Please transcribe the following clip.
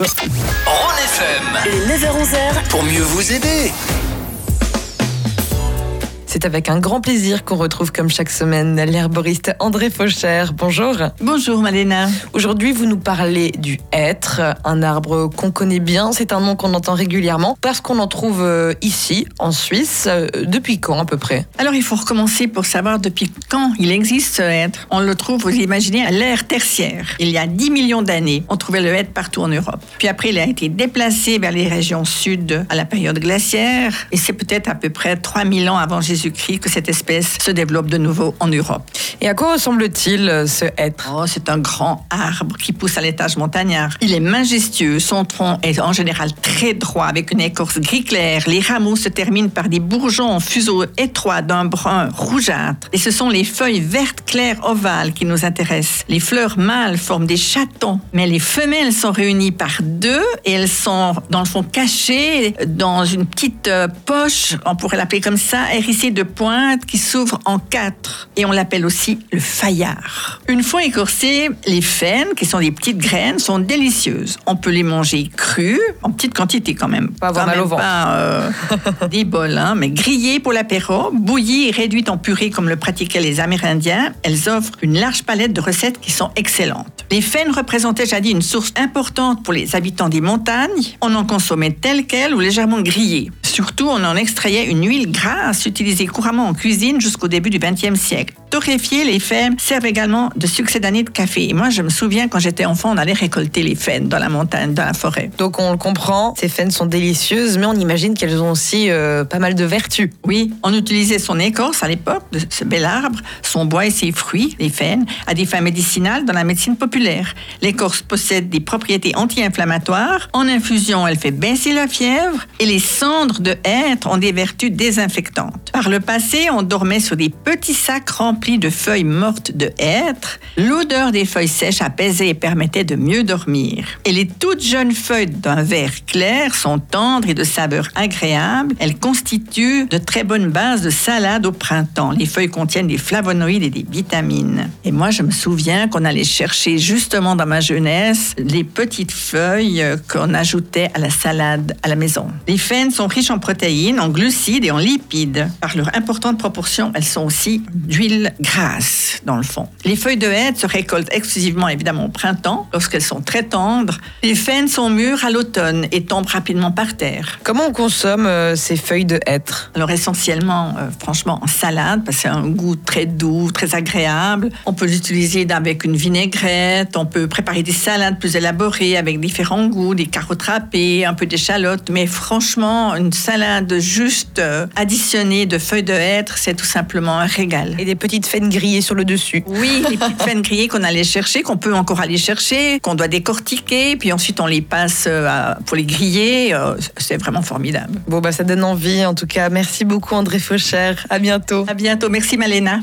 Rhône FM Les 9h-11h, pour mieux vous aider. C'est avec un grand plaisir qu'on retrouve comme chaque semaine l'herboriste André Faucher. Bonjour. Bonjour Malena. Aujourd'hui, vous nous parlez du hêtre, un arbre qu'on connaît bien. C'est un nom qu'on entend régulièrement parce qu'on en trouve euh, ici, en Suisse. Euh, Depuis quand à peu près? Alors il faut recommencer pour savoir depuis quand il existe ce hêtre. On le trouve, vous imaginez, à l'ère tertiaire. Il y a 10 millions d'années, on trouvait le hêtre partout en Europe. Puis après, il a été déplacé vers les régions sud à la période glaciaire. Et c'est peut-être à peu près 3000 ans avant Jésus-Christ que cette espèce se développe de nouveau en Europe. Et à quoi ressemble-t-il euh, ce hêtre Oh, c'est un grand arbre qui pousse à l'étage montagnard. Il est majestueux, son tronc est en général très droit avec une écorce gris clair. Les rameaux se terminent par des bourgeons en fuseau étroit d'un brun rougeâtre. Et ce sont les feuilles vertes claires ovales qui nous intéressent. Les fleurs mâles forment des chatons, mais les femelles sont réunies par deux et elles sont dans le fond cachées dans une petite euh, poche, on pourrait l'appeler comme ça, hérissée de pointes qui s'ouvre en quatre. Et on l'appelle aussi le faillard. Une fois écorcées, les faines, qui sont des petites graines, sont délicieuses. On peut les manger crues, en petite quantité quand même. Pas avoir Quand mal au ventre. pas, euh, des bols, hein, mais grillées pour l'apéro, bouillies et réduites en purée comme le pratiquaient les Amérindiens, elles offrent une large palette de recettes qui sont excellentes. Les faines représentaient jadis une source importante pour les habitants des montagnes. On en consommait telles quelles ou légèrement grillées. Surtout, on en extrayait une huile grasse utilisée couramment en cuisine jusqu'au début du XXe siècle. Torréfiées, les faines servent également de succédanées de café. Et moi, je me souviens, quand j'étais enfant, on allait récolter les faines dans la montagne, dans la forêt. Donc on le comprend, ces faines sont délicieuses, mais on imagine qu'elles ont aussi euh, pas mal de vertus. Oui, on utilisait son écorce à l'époque de ce bel arbre, son bois et ses fruits, les faines, à des fins médicinales dans la médecine populaire. L'écorce possède des propriétés anti-inflammatoires. En infusion, elle fait baisser la fièvre et les cendres de hêtre ont des vertus désinfectantes. Par le passé, on dormait sur des petits sacs remplis de feuilles mortes de hêtre. L'odeur des feuilles sèches apaisait et permettait de mieux dormir. Et les toutes jeunes feuilles d'un vert clair sont tendres et de saveur agréable. Elles constituent de très bonnes bases de salade au printemps. Les feuilles contiennent des flavonoïdes et des vitamines. Et moi, je me souviens qu'on allait chercher justement dans ma jeunesse les petites feuilles euh, qu'on ajoutait à la salade à la maison. Les faines sont riches en protéines, en glucides et en lipides. Par leur importante proportion, elles sont aussi d'huile grasse dans le fond. Les feuilles de hêtre se récoltent exclusivement évidemment au printemps, lorsqu'elles sont très tendres. Les faines sont mûres à l'automne et tombent rapidement par terre. Comment on consomme euh, ces feuilles de hêtre? Alors essentiellement, euh, franchement, en salade, parce que c'est un goût très doux, très agréable. On peut l'utiliser avec une vinaigrette, on peut préparer des salades plus élaborées avec différents goûts, des carottes râpées, un peu d'échalotes. Mais franchement, une salade juste euh, additionnée de feuilles de hêtre, c'est tout simplement un régal. Et des petites faines grillées sur le dessus. Oui, les petites faines grillées qu'on allait chercher, qu'on peut encore aller chercher, qu'on doit décortiquer, puis ensuite on les passe euh, pour les griller. euh, C'est vraiment formidable. Bon bah ça donne envie en tout cas. Merci beaucoup André Faucher. À bientôt. À bientôt. Merci Malena.